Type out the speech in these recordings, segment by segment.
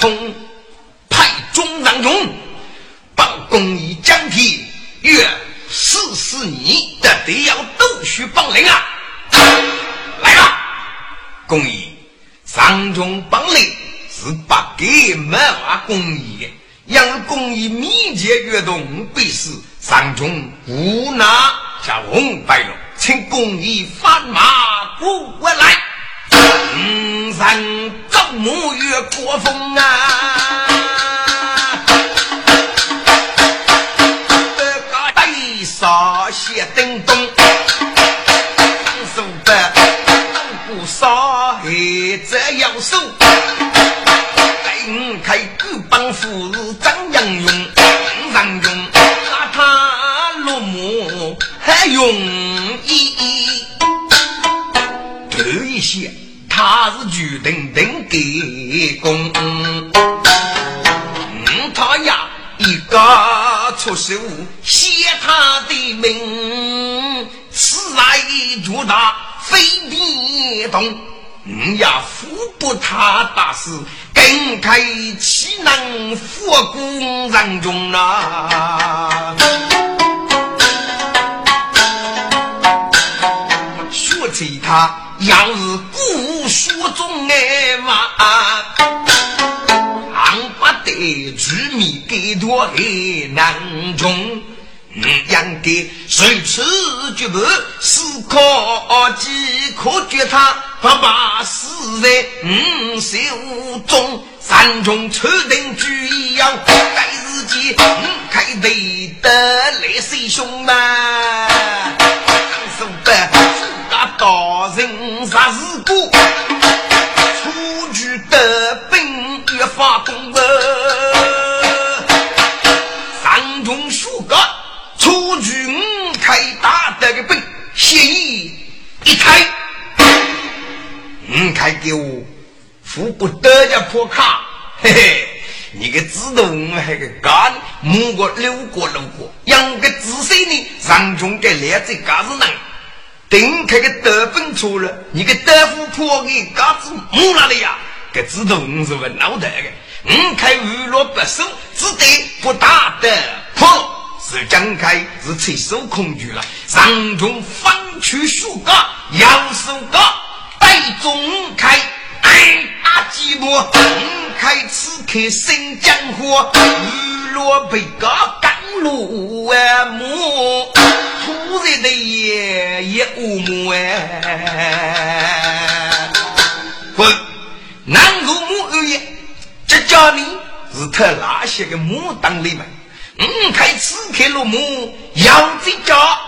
从，派中郎中报公义将体，约四十你的得要斗须帮领啊！来吧，公义上中帮领。是八给满瓦工艺，让工艺密切跃动，必是上中无奈加红白龙，请工艺翻马过来，嗯，上高木越过风啊，这个大沙些叮咚，手的不杀这样手。开个帮夫张杨勇，张用拉他落幕还容易。头一些他是举等等给功，他呀一个出手写他的名，此来主大非地动。嗯呀，扶不他大事，更开岂能佛功人中啊？说起他，民给多还难中。养的谁吃绝不思考即可绝他不把死在五手中，山中抽定举一样，该日间开得的来势凶嘛，说的自家大人啥事故，出去的兵越发动出军开大的个兵，协议一开，你开给我付不得家破卡，嘿嘿，你个自动还个干，木过六过六过，养个自身呢，上中给两只嘎子人，等开个德本出了，你个德富破给嘎子木了的呀，个自动是问脑袋的，你开娱乐不收，只得不打的破。是张开，是催收恐惧了。上中方去树干，要手干，带中开，哎打寂寞。开此刻生江火，雨落被嘎赶路啊木，突然的夜也无木哎。滚，南国木二爷，这家里是他那些个木当里面。五，开此刻落幕，要这家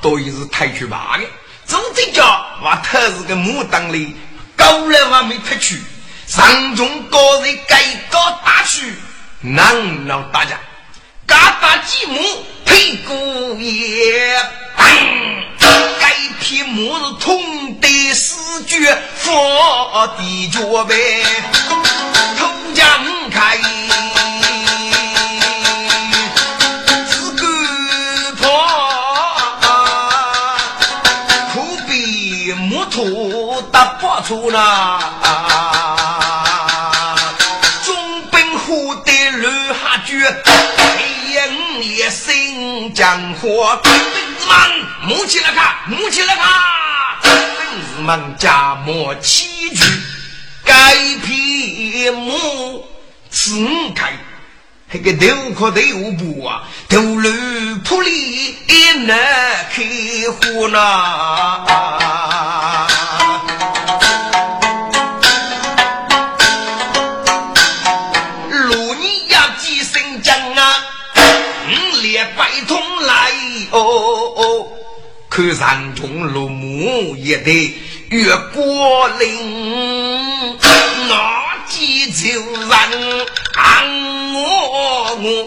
都是抬去骂的，走这家话他是个木当里，高了还没拍去，上中高人该高大去，难老大家，嘎达几木配姑爷，该匹木是痛得死绝，佛的脚呗，头将开。出那中兵虎的乱下绝，黑夜五夜生江火，兵子们木起来看，木起来看，兵子们家莫起居，该匹木自开，那个头壳头部啊，头颅铺里难开火呐。看山中落木一对月过林，那几秋人看我我，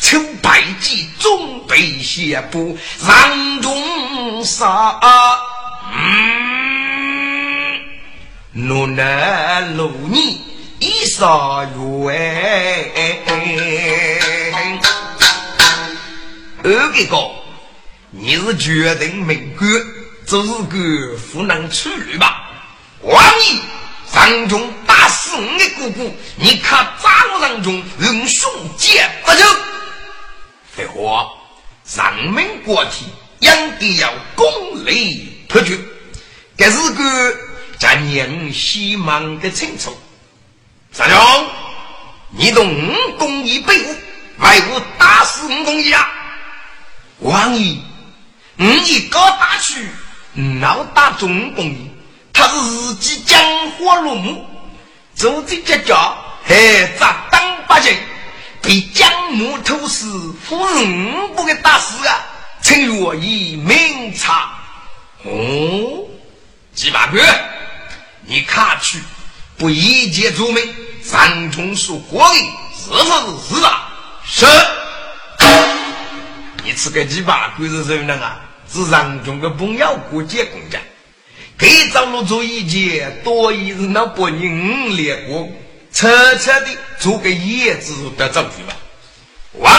秋白鸡中北斜步，山中杀，嗯，路难路你一少月。二哥哥，你是决定命官，就是个湖南处女吧？王爷，上中打死我的姑姑，你看咋我上中用兄姐不走？废话，上门国体，应该要公理破局。这是个咱人希望的清楚。三兄，你动五公一百五，为我打死五公一啊！王爷，你一高大去，闹打中公一，他是自己江火落幕，做这家家还咋当八斤？被江木头死，夫人不给打死啊！请若以明察。哦，几百个，你看去，不一介著名，三中属国的，是不是是啊，是。你吃个几百个是什么啊？是上中的朋友过节公家，给张罗做一件，多一日那不人连过。彻彻的做个叶子的证据吧。王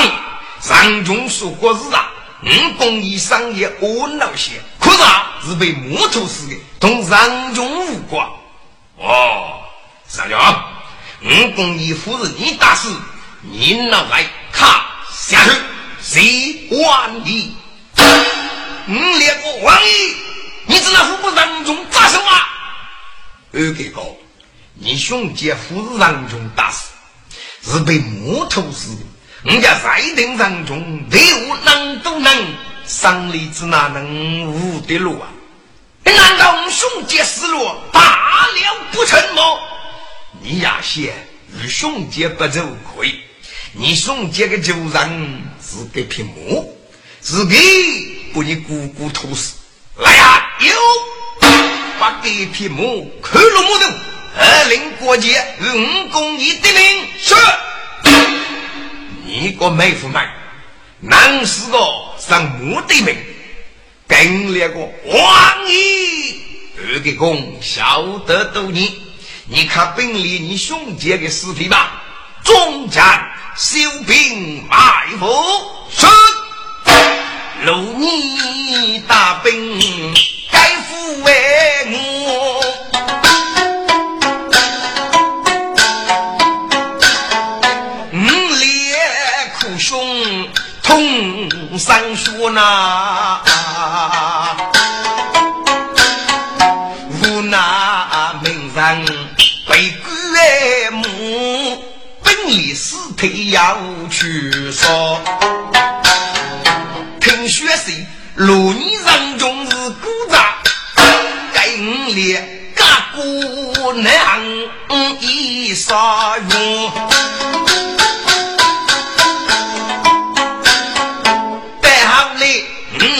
上中说过是啊，五公益商业恶闹些，可是啊是被木头死的，同上中无关。哦，上将，五公益夫人你大事，你拿来看下去，谁管你？五连个王爷，你知道不上中咋说吗？二哥哥。你兄姐夫人中打死，是被魔头死的。人家在等上中，队伍能都能，上里子哪能无的路啊？难道我兄姐死了，大了不成吗？你呀，些与兄姐不走可以。你兄姐的旧人是给匹木，是给把你姑姑偷死。来呀，有把这匹马扣了木头。二令过节，五公一的命是。你个妹夫们，男是个上木的命，跟那个王爷二个公晓得多你。你看本里你兄姐的尸体吧，中战修兵埋伏是。如你大兵，该负为我。三叔那无那名人被官母，本里尸体要去烧。听说是罗尼人中是古扎，该五列家姑娘一杀用。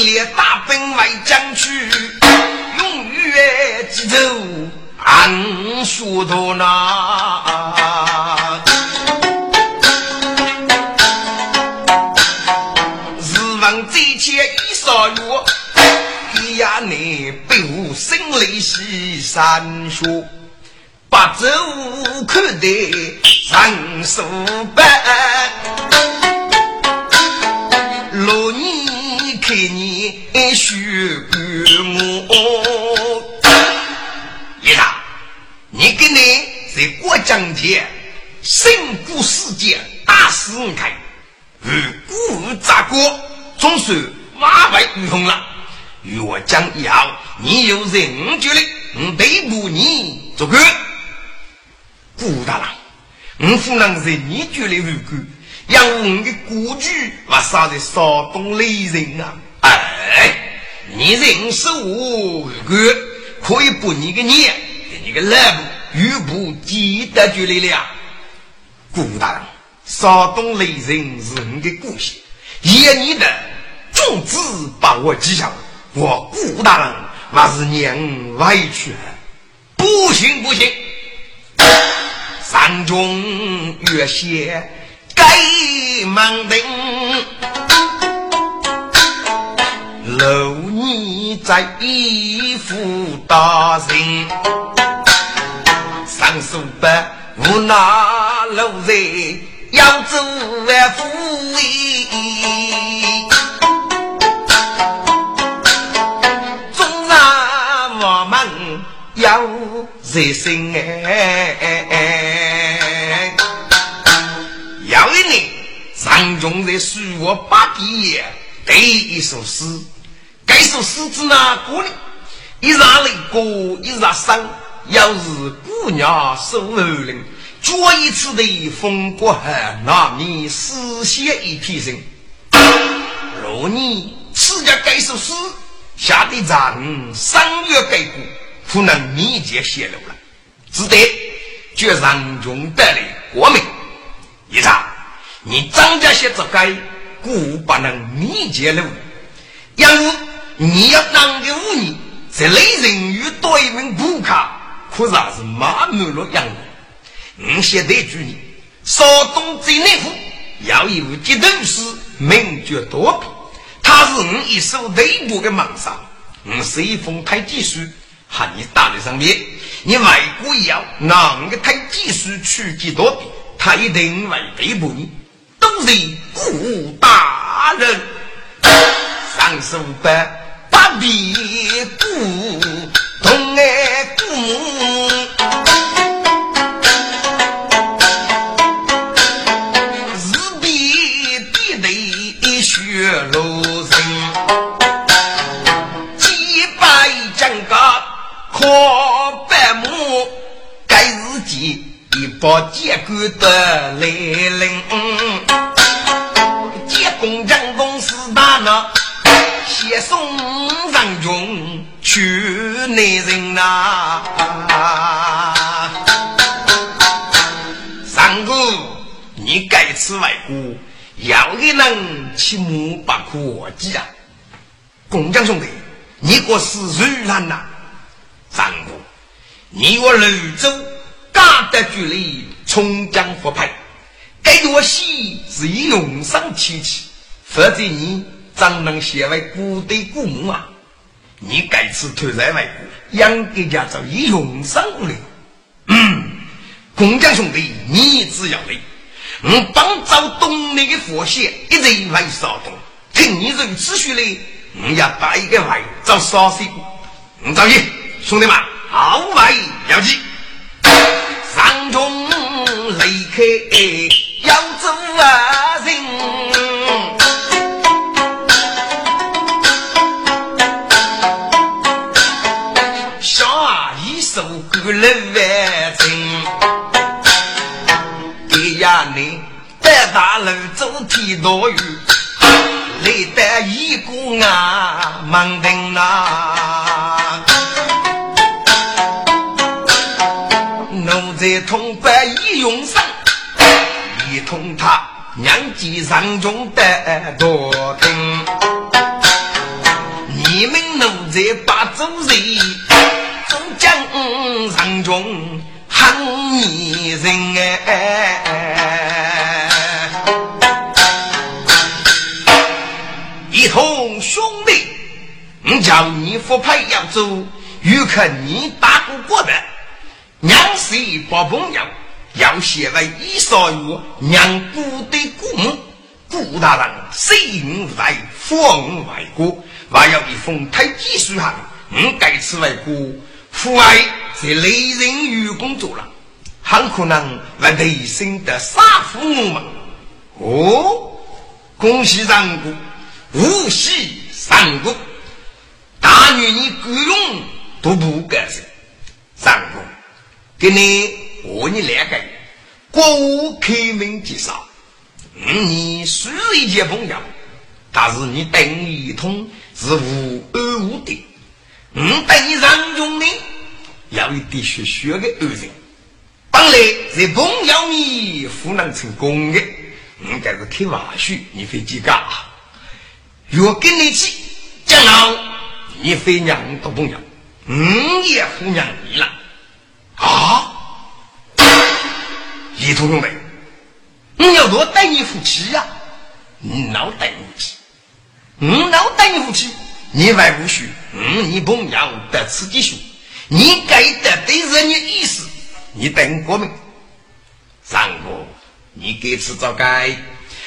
列大兵外将去，永远记走俺说的那。我心里喜三说，八走看得三十八。给你许过我，李大，你跟你在过江天，胜过世界大死人开，如古咋过，总算瓦外无红了。与我讲要，你有人决定，我对不你做官。顾大郎，我不能在你决定为官。养我的故居，我杀的少东雷人啊！哎，你认识我哥，可以把你个念给你个赖部、玉部记得住来了。顾大人，少东雷人是你的故乡，也你的种子把我记下，我顾大人那是娘委屈，不行不行，山中月歇。该忙定，楼你在一夫大人，上书不无那路在要走万福要热心哎，有一年，上中在书我八毕业，第一首诗，该首诗字哪个呢？一日雷过，一日生。要是姑娘受二人，脚一次的风过后，那你死血一片人。若你此家该首诗，下的人三月改过，可能秘籍泄露了，只得绝上中得来国名。一查，你张家写这该，故不能秘籍露。要是你要当个五年。这类人与多一名顾客，可是还是满满了样我现在祝你，少东最内府要有节头师，名绝多比。他是我一手内部的猛杀，我是一封太极书，喊你打在上面。你外国要拿个太技术去几多笔，他一定会逮捕你。都是顾大人，三十五班。不比古同爱故把结果的来临，结工匠公司大呢。接送上中去内人呐，三哥，你该吃外国，要给人起木不可及啊！工匠兄弟，你可是如然呐？三哥，你我泸州大得距离冲江复派，该我喜是用上提起，否则你。怎能写为古代古墓啊？你该次投在外国，养给家做一用上的。嗯，工匠兄弟，你只要来，我帮找东内的佛线，一直来骚动。听你如此说来，我要把一个外找烧水。你着急，兄弟们，好外要紧，开要走啊人。六万斤，给呀你带大路走天多远，累得一个啊门庭呐，奴才同伴一用上，一同他娘几上中的多听，你们奴才把主人。将上中喊你人哎，一同兄弟，我叫你复派扬州，有看你大哥过的，娘是不朋友，要写为一少月，娘姑的姑母，顾大人心在封外国，还要一封太极书函，我该此为国。父爱在雷人与工作了，很可能为内心的杀父母们。哦，恭喜三姑，无喜三姑，大女你够用都不干事。三姑，给你和你两个国务开门介绍，你虽然一介朋友，但是你等一通是无二无的。嗯，等你上中呢，要一点血血的恶人，本来是朋友你不能成功的，嗯，这是开玩笑，你会记噶？若跟你去，将来你非娘多朋友，嗯，也不娘你了啊！一头兄弟，你要多带你夫妻呀？你老带你夫妻，你老带你夫妻。你外无须，嗯，你朋友得此几书，你该得对人的意思，你等国民，三哥，你给吃早该，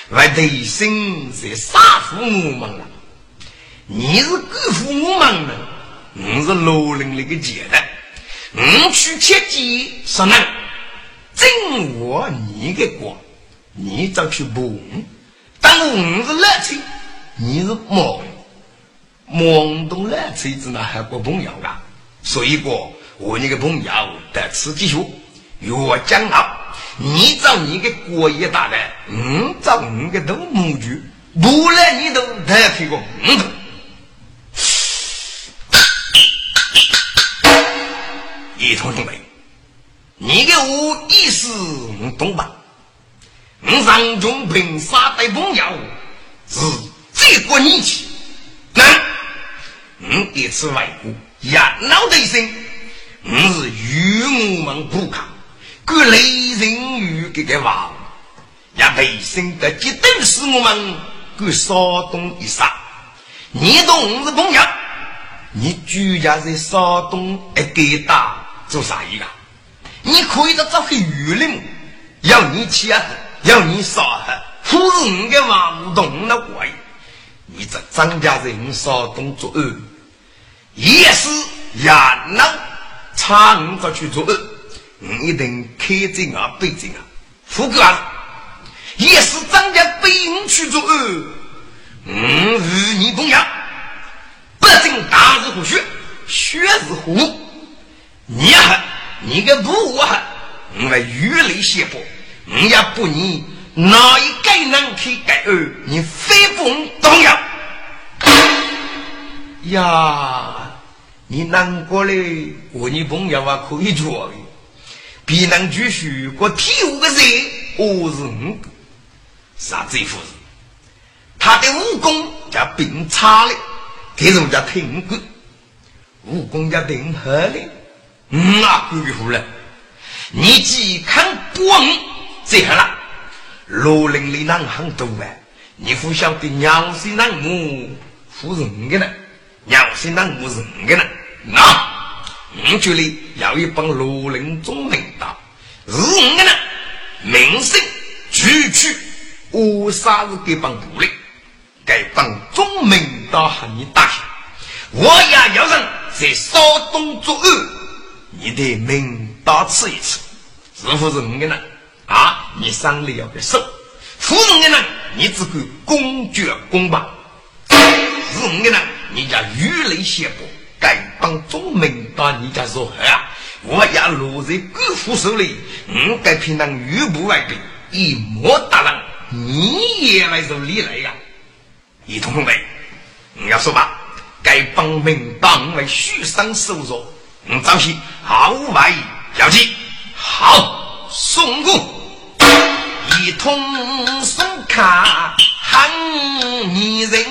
外头生是杀父母们了。你是辜负我们了，你是罗人那个贱的，你去切鸡是能，真我你的光，你早去补。当我是来吹，你是忙，忙东来吹子那还不朋友啊？所以说，我那个朋友得吃几学，越讲好，你找你个过一大的，嗯，找你个都母猪，不然你都得开个嗯。一同兄弟，你给我意思你懂吧？我上中平杀的朋友是这个年纪，那我一次外国也闹得一声，我是与我们不抗，个雷人与这个王也背身的激动使我们个骚动一杀，你懂是朋友，你居家在山东一疙瘩。做啥一个？你可以到找个渔人，要你切，要你杀，不是你个王东的鬼。你这张家人杀东作恶，也是也能唱着去作恶。你一定开正啊，背正啊，副哥也是张家背你去作恶。嗯，与你同样，不争大日虎血，血是虎。你还，你个不我，我们鱼雷血波，我也不你哪一个能去改二，你非不动摇。呀，你难过嘞，我女朋友啊可以做的，别人继续我替我个人，我是五个，啥这副人？他的武功叫并差嘞，这种叫挺过，武功叫挺好嘞。嗯啊，鬼乎了！你既看不稳，这样了。罗林里南很多啊，你不晓得鸟是南母夫人的呢？鸟是南母人的呢？那我觉得要一帮罗林中领导，是我的呢？名声区区，我啥是给帮部的？该帮中领导和你打下，我也要人在骚动作恶。你得明刀刺一次，是不是你的呢？啊，你伤了要个手，夫人的呢？你只管公爵公吧。是你的呢？你家鱼雷血波，该帮中明刀，你家如何啊？我要落在官府手里，我该凭那玉部外兵一模打人，你也来受理来呀？一同们，你要说吧，该帮明当为虚伤受弱。嗯早起毫无怀疑，要记好送功一通送卡喊你人，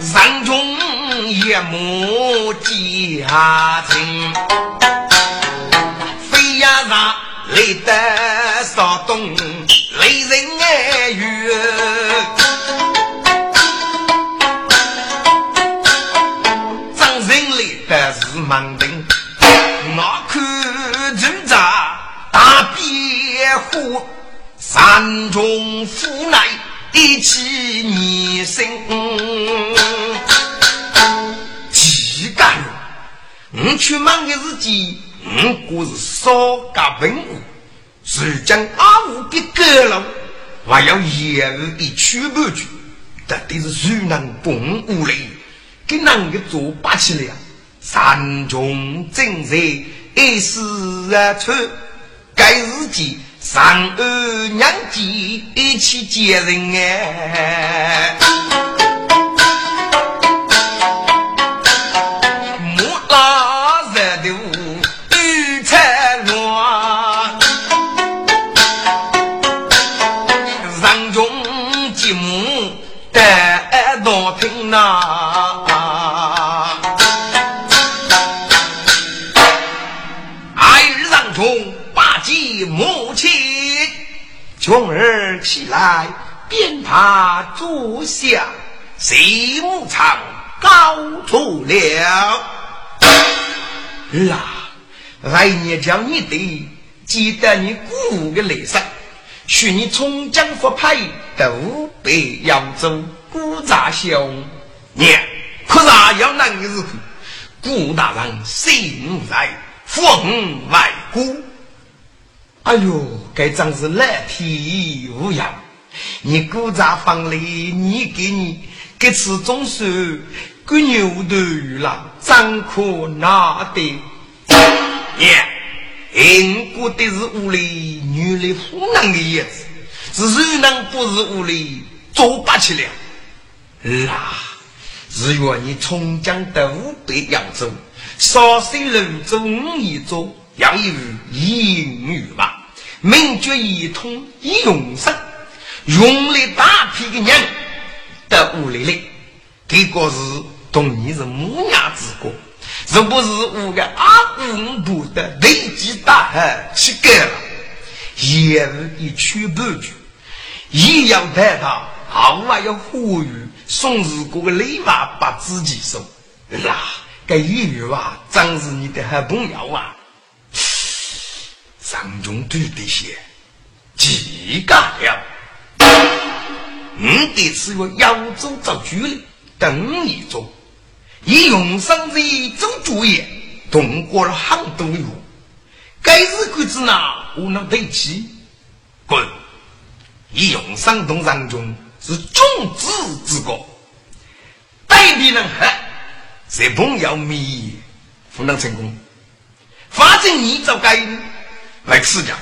人中夜幕家庭，飞辩护，山中府内一起年生。几个人，我去忙的日子，我过是少加文武，是将阿武的歌楼，还要严日的取不去，到底是谁能帮我来，给哪个做把起来？山中正在一时而出，该日记上二娘子一起接人哎。谢幕场高出了。儿啊，来年叫你的，记得你鼓的雷声，许你从江复派都被扬州古扎兄，娘，可啥要那个日子？顾大人心在风外孤。哎呦，该真是来天无恙！你古扎房里，你给你给吃中是个牛头了，张可拿的？娘，因过的是屋里女的湖南的叶子，是谁能不是屋里做不起了？啊！只愿你从江到北扬州，少水泸州五一州，要有英语吧，名绝一统一永生，用来大批的人到屋里来，这个是同你是母娘之国，是不是五个阿公不的累积大汉去干了？也是一去不去，一样带他，好还要呼吁。送日过个礼物把自己送，那，这一语啊，真是你的好朋友啊！上中对的些，几个了？你得是个扬州做主的，等你做，以永生这一种主业，通过了很多月，该日鬼子呢，我能对起，滚！以永生同上中。是种子之国，对敌人和谁朋友灭，不能成功。反正你走该来吃掉，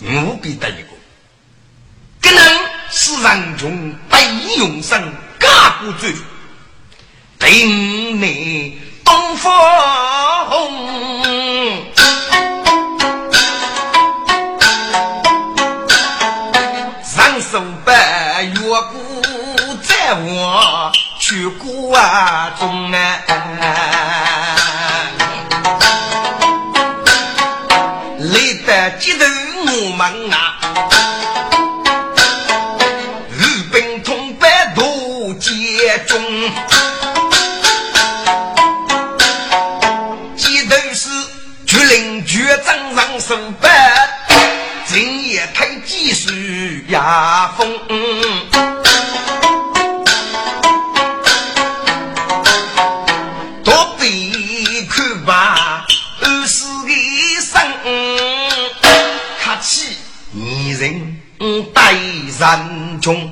务必得一个。可能是人中被用上加过罪，定你东风。我去过中啊，技术压风。山中，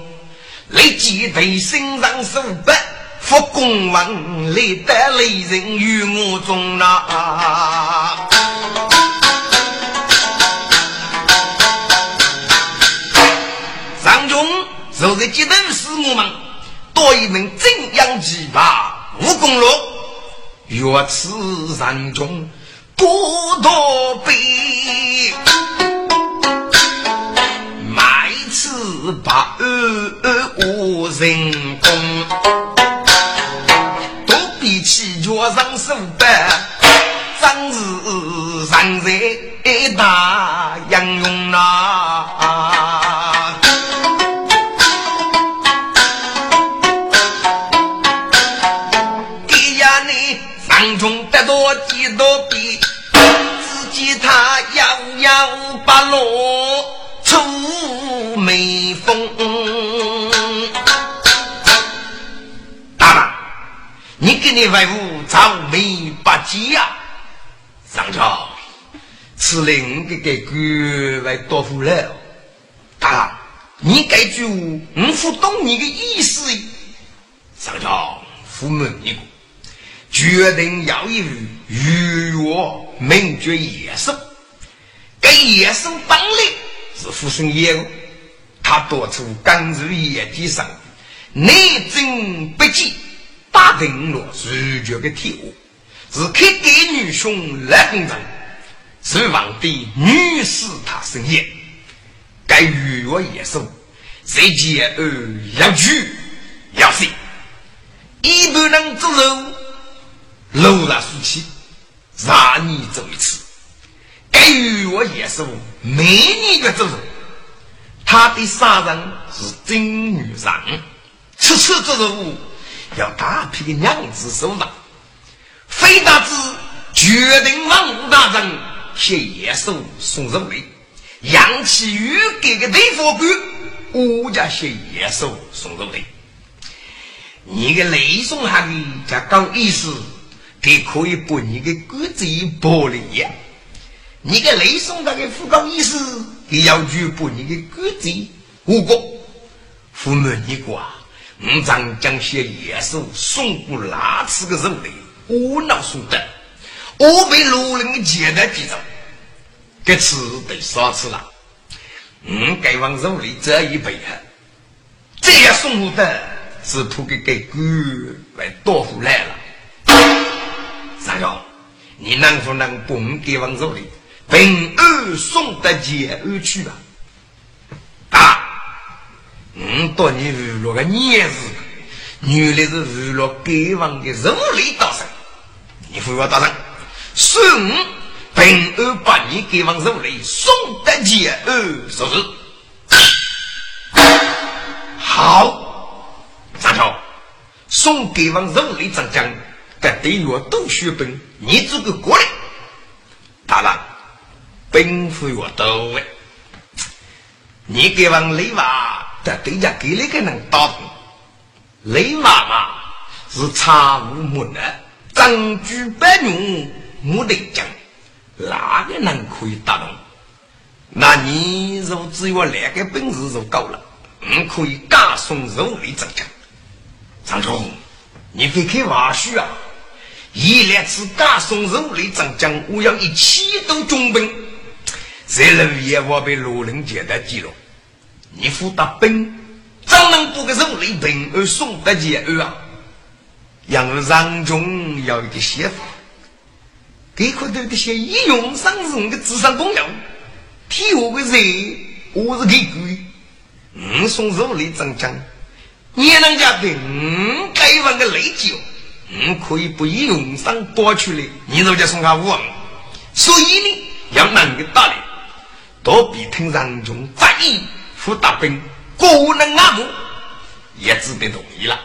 立即对身上手笔，复公文立得雷人于我中啊！是激动使我们多一门正阳奇葩武功路，若此山中不多悲。把无人工，都比起脚上手板，真是人才大英勇呐！多几多笔，自己他摇摇把落出眉。风，大郎，你给你外父草眉八吉呀？上朝，此令给给官为多夫了。大郎，你该句我不懂你的意思。上朝，父母你决定要以与我名绝野兽，给野兽当令是父生业他多处刚入野地上，内政不济，打定了如绝的铁物，是开给女兄来工程，是皇帝女士他生业，该与我也说，谁接而要去要死，一般人做肉，楼上竖起，让你走一次，该与我也说，每年的做肉。他的杀人是真女人，此次这任务要大批的娘子收上，非但是绝决定王大人写野兽送人位，杨启宇给个对付官，我家写野兽送人位。你个雷送下的叫讲意思，给可以把你的骨子一剥了呀。你个雷送那个副讲意思，给要求把你的骨子无过。父母你过，我常将些野兽送过哪次个人类，我脑送的，我被路人接待几着，这次得少次了。嗯，该往肉里这一辈哈，这样送我的。是图给给狗来多回来了，三兄，你能不能帮给王手里平安送得解而去吧？啊，我到你娱乐个年日，原来是娱乐给王的肉里大神，你回我大人，送平安把你给王手里送得解而是不是？好。三条，送给王肉类长将，在对我都血本，你这个过来。大人，本府越多哎，你给王雷娃在对家给那个人打动，雷妈妈是常务门的，张举百用木得讲，哪个人可以打动？那你如只有两个本事就够了，你可以加送肉类长将。张忠，你非开玩笑啊！一两次加送肉类长江，我要一起都中兵。这路也我被路人接待记录，你付大兵，怎能不给肉类平而送得解而啊？让张忠要一个写法，给可头这些一用上人的智商功用，替我个人，我是给鬼，嗯，送肉类长江。你人家对五该万个累酒，嗯，可以不用上剥去的，你人家送他五万，所以呢，要能个道理，都比听人中在意副大兵，个人阿母也只得同意了。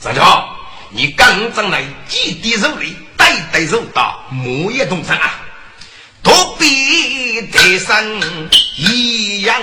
张家，你刚正来几滴肉里，代代肉到木叶东山啊，都比得上一样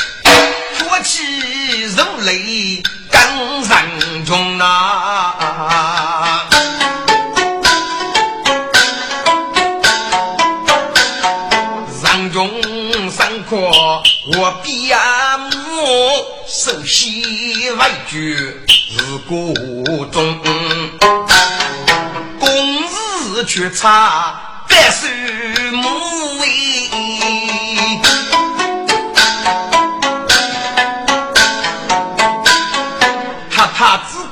肉类更上中啊！上中上课我边母，首席外句。是谷中，公事却差百岁母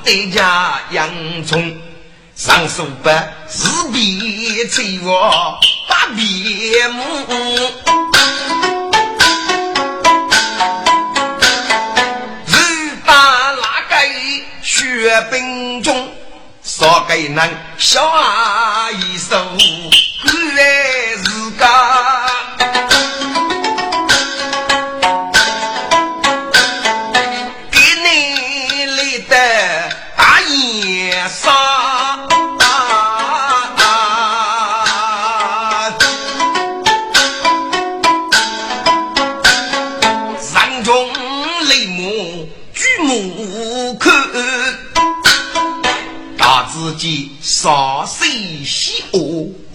他只得家养虫，上手板是别催我把别母。阅兵中，少给人小阿姨手，关爱自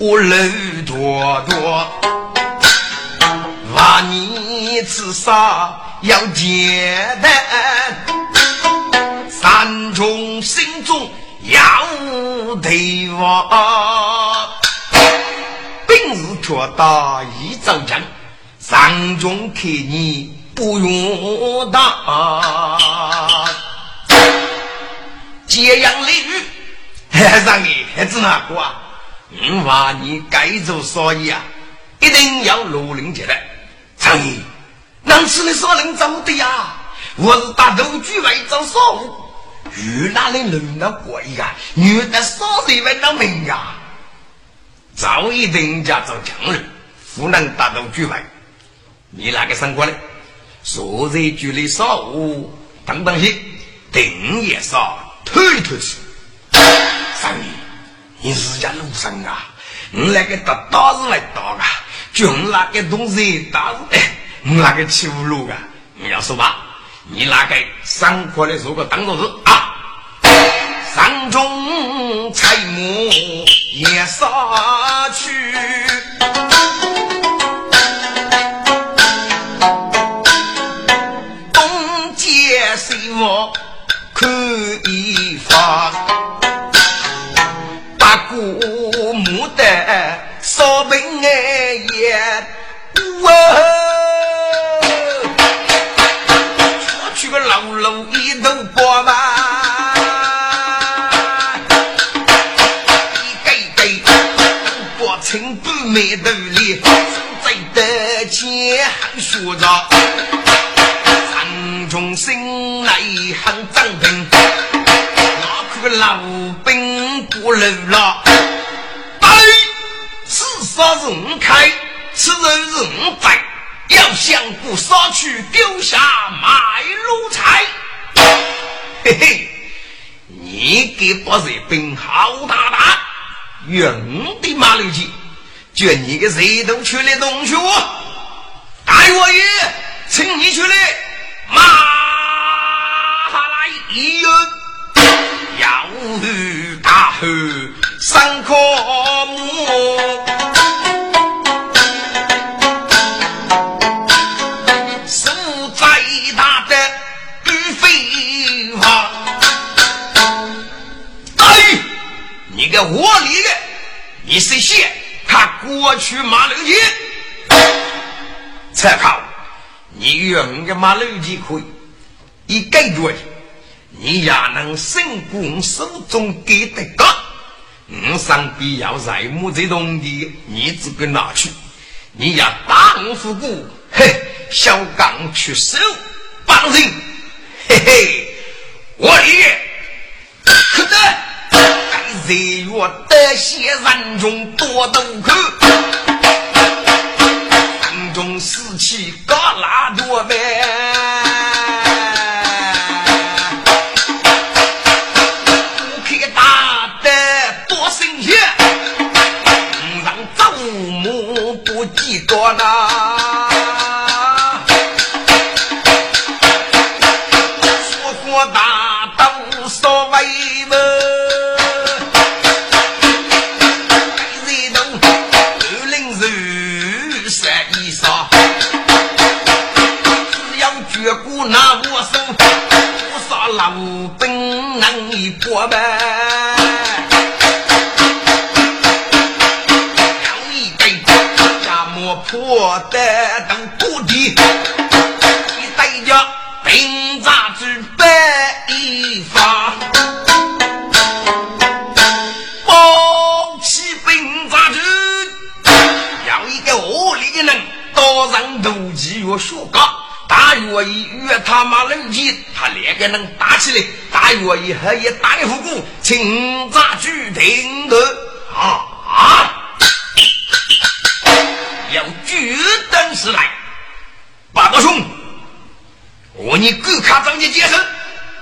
欧楼多多，万你自杀要结单，三中心中要对望，本事却大一张强，三中看你不用打。揭阳雷雨，让你孩子哪个啊？我话你该做生意啊，一定要努力起来。张毅，能吃的少能走的呀？我是大头举外做商务，遇哪里轮到过一个？女的少人问到命呀？早已人家做强人，湖南大头举外，你那个生过来？所在距离少务等等些，定也少。推推去，三爷，你是家路上啊？你那个打刀子来打啊？就你那个东西打哎，你那个欺负路啊？你要说吧，你那个上课的如果当做是啊，山中采木也杀去，东哇，出去个老路一头包嘛，一盖盖包成不美的脸，在的前还说着，山中心来很正。老兵不留了，对，此杀是我开，此人是五百，要想不杀去，丢下卖路财。嘿嘿，你给不是兵好大大，用的马六级，就你个谁都去的东西，大王爷，请你去来马来一人。要大汉三科目，个窝里的，你是先他过去马六级，参考你用个马六级可以，一盖住。你也能胜过我手中给的个，我上必要在木这东的，你只管拿去。你要打我复古，嘿，小刚去手帮人，嘿嘿，我也可得。岁月得些人中多渡口，人中士气高拉多呗。兵扎之百一发，抱起兵扎之，要一个恶力人，刀上斗鸡越学高，大约一越他妈能击，他两个能打起来，大约一还也打一虎骨，擒扎之定的啊啊！要举灯时来，八哥兄，我你各卡张你接生，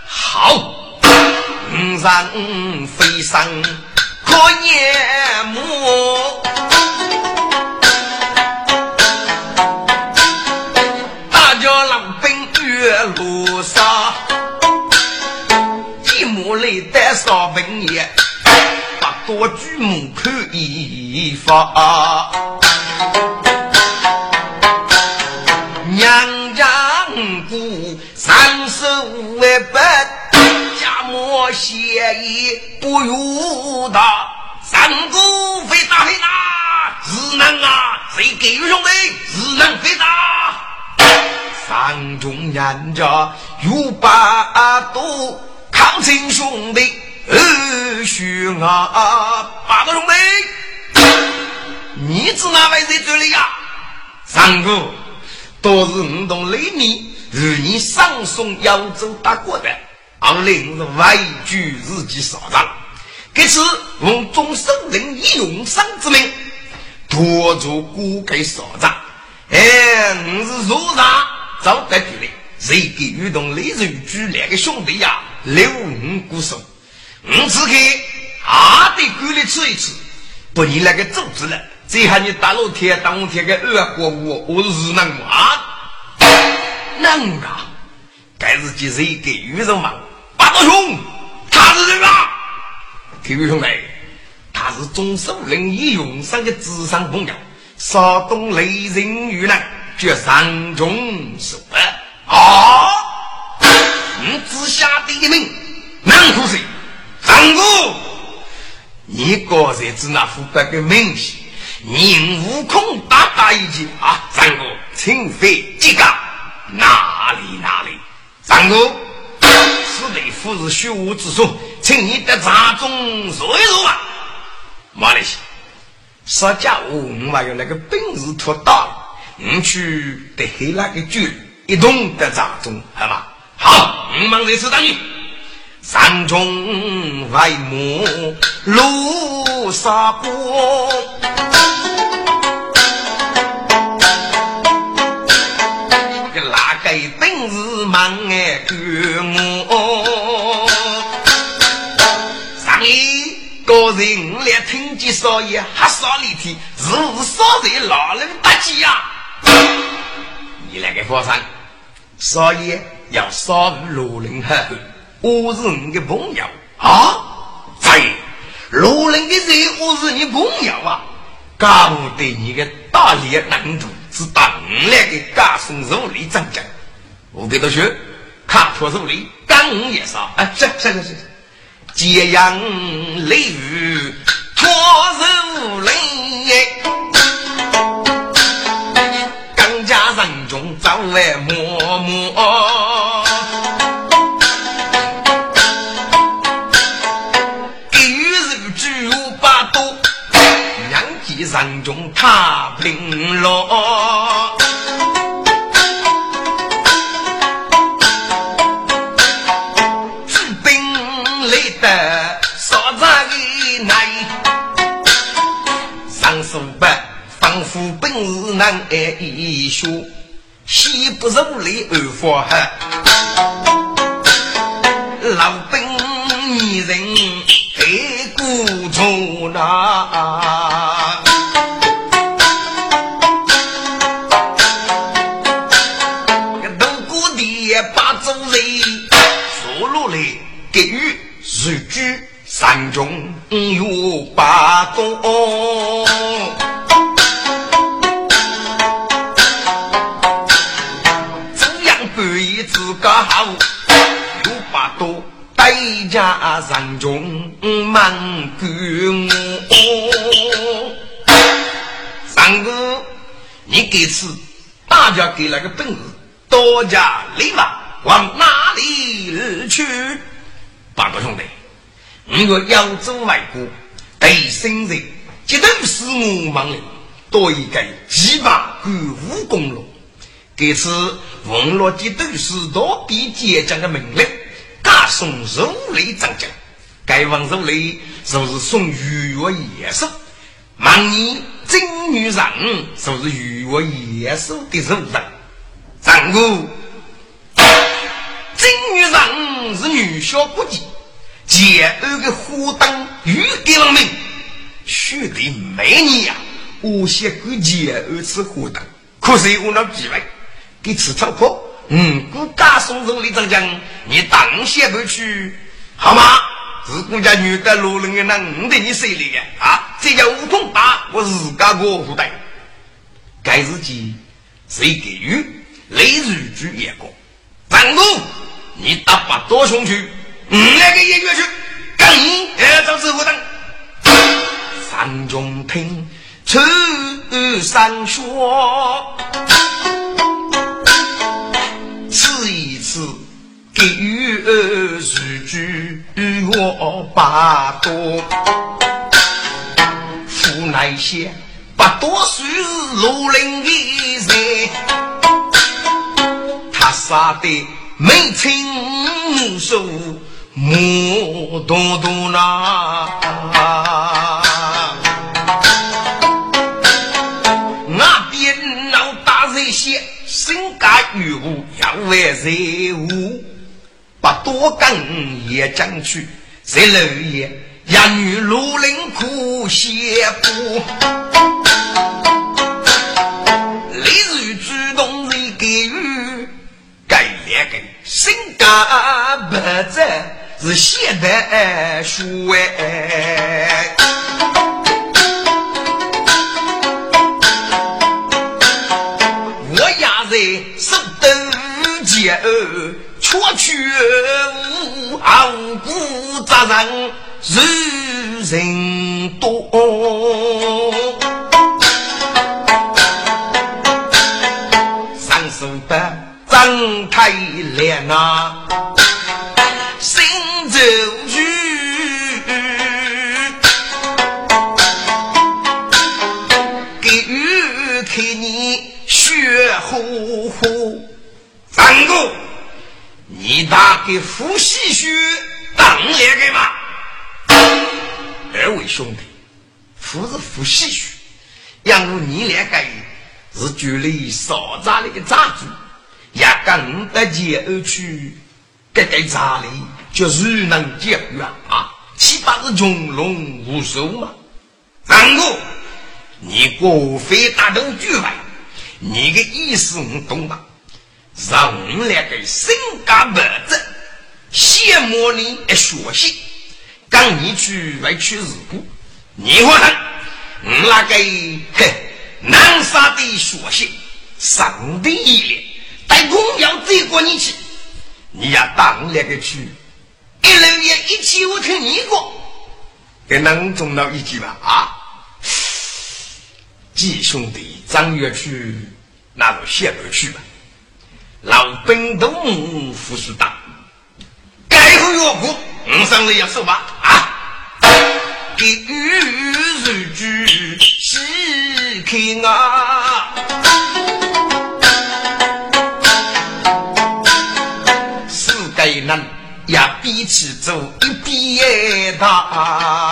好，五人飞上可眼目，大家老兵越路上，一目雷带少兵也，八多举目看一方。本，家莫协议不如他。三姑非打非打，只能啊，谁给兄弟只能非打。上中人家有八多抗亲兄弟，二兄啊，八个兄弟，你是哪位在这里呀？三哥，都是五栋雷米与你上送扬州打过的，俺领是外居自己所长，这次奉中首领以用伤之命，拖住孤给所长。哎，我是若上早得举例，谁给遇动雷人举两个兄弟呀？留五股手，我只给阿的管理吃一吃，不你那个组织了。最后你大老天当天个二过我，我是能啊？能啊！该是几谁给予人嘛？八道兄，他是谁啊？各位兄弟，他是中首领义勇上的智商朋友，山东雷人遇难，绝山中受啊！你只下的命，难乎谁？三哥，你个人只那副白个名气。宁悟空大大一句啊，三哥，请飞几个？哪里哪里？三哥，此地夫是虚无之所，请你在茶中坐一坐啊。马来西说家务，我还有那个本事托大，你去得黑那个酒，一同在茶中，好吗？好，我忙这次等你。山中外木露沙坡。人来听见少爷还少里天，是不少爷老人大吉呀！你那个佛山，少爷要少与老人喝，我是你的朋友啊！对，老人的人我是你朋友啊！干部对你的大力难度是当来的家送肉里长讲。我给他去看托手里干也杀，哎，是是是是，揭阳雷雨托手里，刚家人中早来默默，一日九八多，两记人中踏平落。难挨一宿，西不如里二发黑。老兵一人黑骨头那，个东姑的把主人说落来给予日居山中有八多。刚好有把刀，代价人中满干我。三哥，你给次大家给了个本事，多加礼吧，往哪里去？八个兄弟，你若扬州外国对新人，绝对是我忙的，多一个几百个武功了。这次文罗的都是多比坚将的命令，加送肉类长将。该王肉类就是送鱼我野兽，万年真女人就是鱼我野兽的肉人。战果，真女人是女小不羁，奸恶的虎灯欲给亡命，须得美女呀！我先给奸恶吃虎灯，可是我那几位。给吃草坡，嗯，顾家送肉李长江，你当先不去。好吗？是顾家女的路人的那五的你手里的啊，这叫悟空打我自家过户的。该日己谁给予？雷日举也过，张公，你打把多雄去，嗯，那个也月去，赶紧哎，找师傅等。三中听，出山说。给予日句我八多，父乃些不多岁罗林的人，他杀的没亲手，目多多那。身家与物要为人物，不多跟也将去。在楼夜，养女如林苦写布，例如主动人给予，该两个身家不在是现代书哎。却去无无辜责任如人多，上手的张太烈呐，心走去，给予看你血呼呼，三个。你打给夫西学当两个嘛？二位兄弟，夫是夫西学，养如你两个是距离少杂的个杂主，也跟得前而去，这个杂里就如能结缘啊？岂不是穷龙无首吗？三哥，你过非大动举外，你的意思我懂吧？让我们两个身家不正，羡慕你一学习，跟你去外去日故，你话呢？我那个嘿南沙的学习，上的一脸，带公要追过你去，你要当两个去，一人也一起我听你过，给能中到一句吧？啊，几兄弟，张月去，那就谢不去吧。老兵东副书大，该后越过，我上来要说吧啊！给予日句细看啊，世界人也比起走一边大，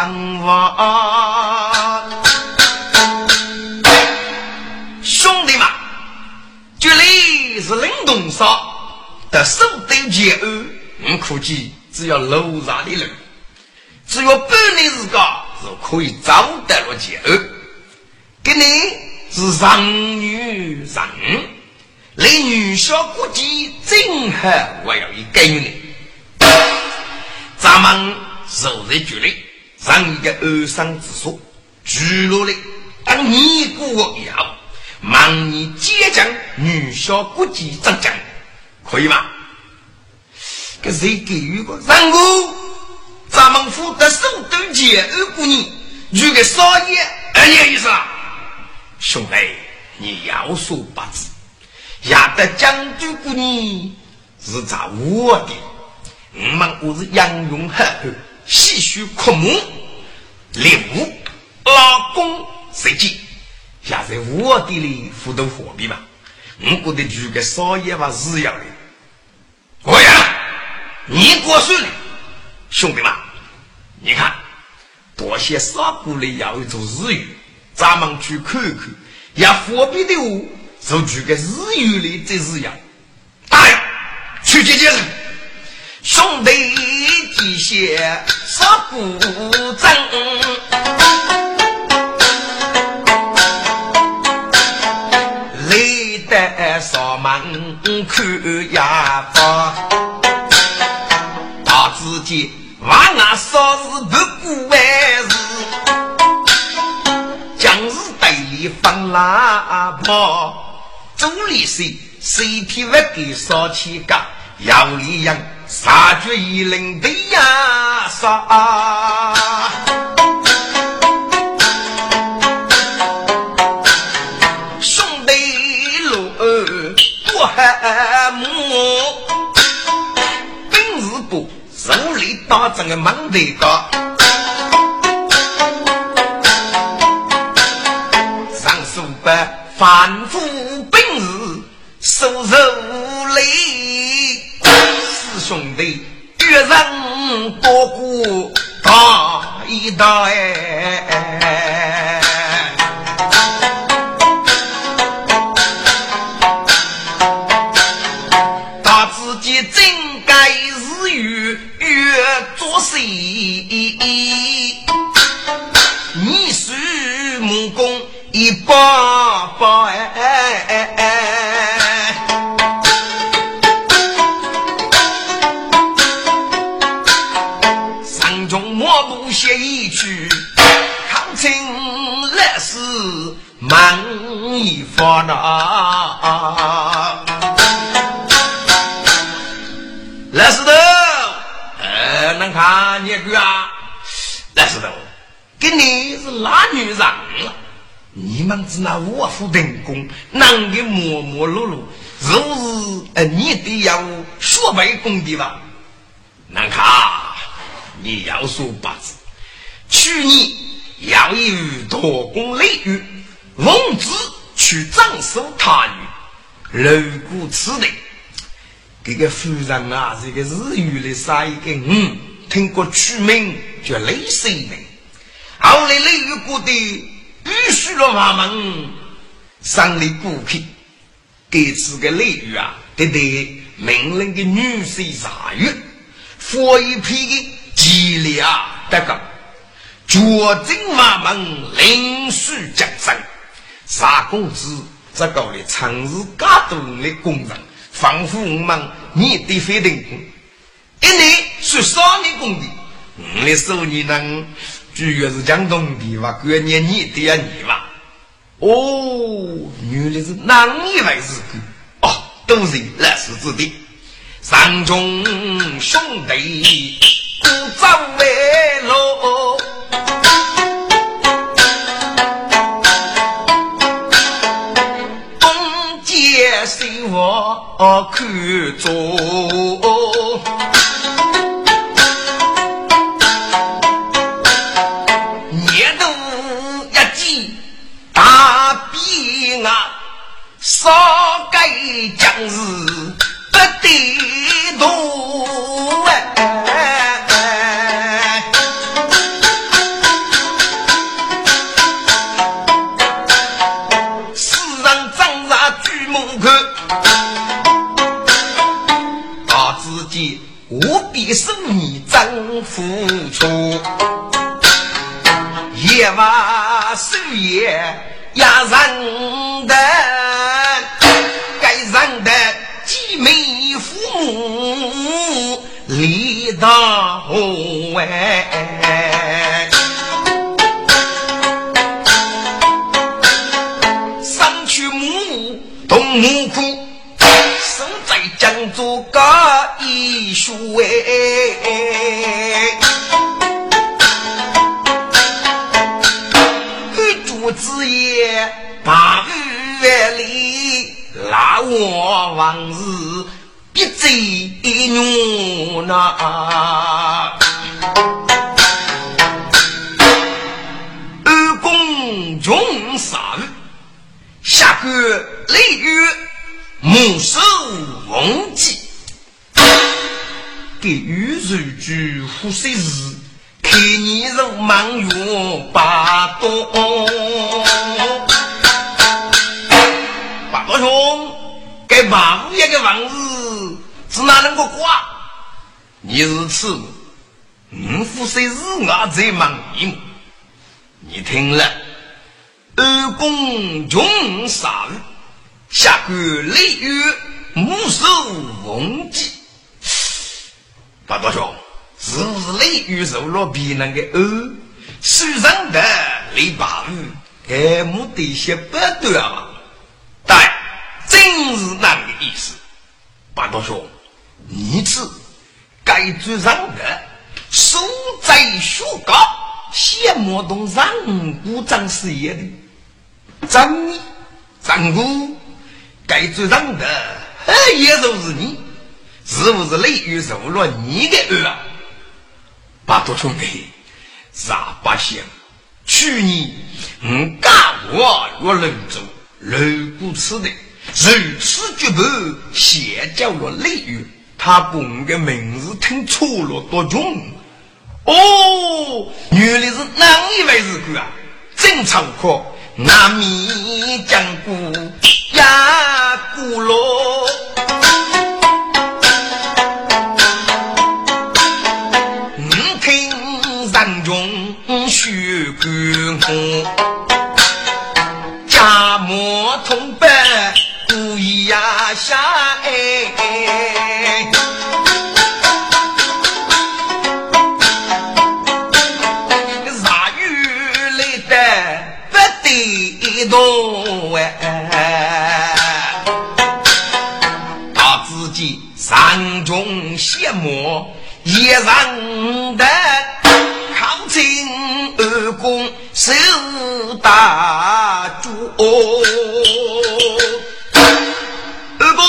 山王，兄弟们，这里是冷冻山的首都前岸，我估计只要路上的人，只要半年时间是可以找得了前岸。给你是上女上。连女小估计正好我要一给你，咱们守在距离，让一个二三之说，举落来当你过要，忙你接将女小国际长将，可以吗？给谁给予个？然后咱们府的首都节二姑娘，如个少爷二年意思啊？兄弟，你要说八字，亚得将军姑娘是咋我的？我们我是杨勇赫赫，细数枯木，猎物老公谁记？现在我的里互动货币嘛，我觉得如个少爷吧是要的。我呀。你过顺了，兄弟们，你看，多些少过来要一座日语，咱们去看看。要货币的话，就举个日语里这日样。哎，去接接人，兄弟几些少不争，累得上门看牙发。自己万那少日不顾万事，将日对里放喇叭，周里谁谁替不给烧起家，要里样杀绝一人的呀杀，兄弟路多还木。手里打整个忙得高，多过大一代。跟你是哪女人了？你们只拿卧虎成功，男的磨磨碌碌，若是呃你得要学背功的吧？难看，你要说八字，去年要与夺功雷雨，奉旨去斩首他女，楼骨此地。这个夫人啊，这个日语的杀一个嗯，听过取名叫雷水人。后来雷雨国的遇许了他们，上了孤僻，给这个雷雨啊，得得命令的女婿杀月，佛一批的吉利啊，得个。绝症他们临时降生，杀公子这个的长日嘎多的工人。仿佛我们你的非等功，一年是少年功的，我的手你能主要是江东地方过年你都要你吧？哦，原来是那一回事哦，都是那是子的，三中兄弟不走为路。东街西我看着。少该将士不得动哎，世人张牙举目看。无比受你真付出，夜晚守夜压人的，立大哎。去母同母苦，生在江州个一书哎，主子也八月里，拉我往日必贼女那。穷杀，下个雷雨，木手忘记，给雨水居呼水日，看你人忙于八东。八多兄，给八五爷的房子是哪能个挂？你是此，五呼水日我在忙你，你听了。二公穷杀日，下官雷雨，目受风疾。八大兄，是不是雷雨受了别人的恶？书上的雷八雨，该目的些不对啊？对，正是那个意思。八大兄，你是该做上的，手在学高，羡慕动上古张事业的。张张姑该做上的，也就是你，是不是雷雨受了你的恶？八多兄弟，啥不想？去年我干我越人走，如果此的如此绝不先叫了雷雨，他把我的名字听错了多穷。哦，原来是哪一位是哥啊？真猖狂！那米将古呀古罗，山中羡慕，也让得靠近二公受大主。二公，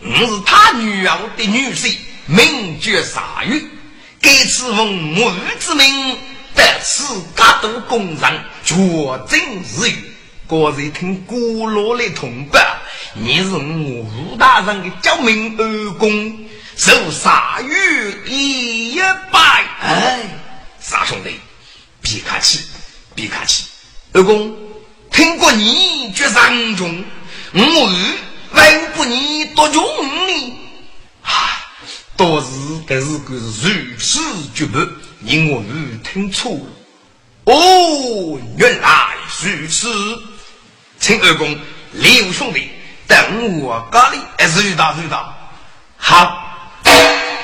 你是他女儿的女婿，名绝杀玉，给此奉母之命，得此家都公人，绝真是玉。我在听古老的同伴，你是我吴大人的救命恩公，受杀于一拜。哎，傻兄弟，别客气，别客气。二公，听过你绝伤中，我儿问过你多穷呢？啊，当时这是个如此绝不，你我听错了。哦，原来如此。请二公，李武兄弟，等我家里，还是遇到遇到，好，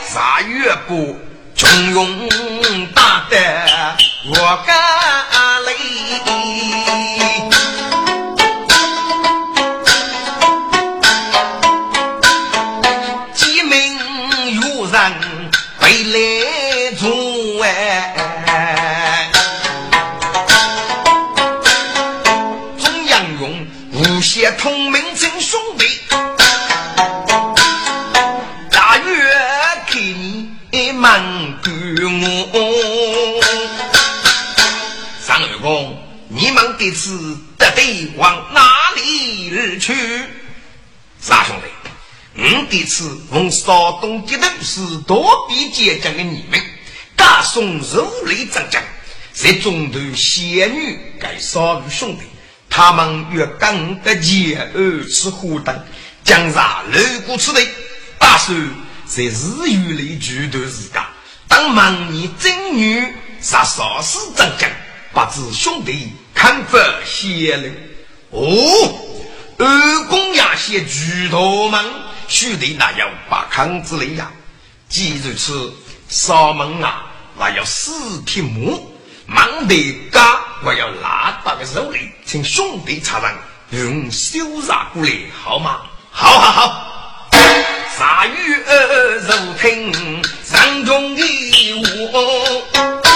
啥也不，从容大的，我家里。得往哪里而去？三兄弟，我这次奉少东节度使多比结将的你们，大宋如雷战将，在中途仙女该少于兄弟。他们越刚的前二次火灯，将杀六股此内，打算在日月里举头自家。当忙你正女杀少时战将，不知兄弟看法泄露。哦，二公衙些举头门，须得那要把康之类呀。既如此，扫门啊，那要四匹木。忙得嘎，我要拉到个手里，请兄弟查人用修杀过来，好吗？好好好，杀鱼肉听上中的我。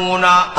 una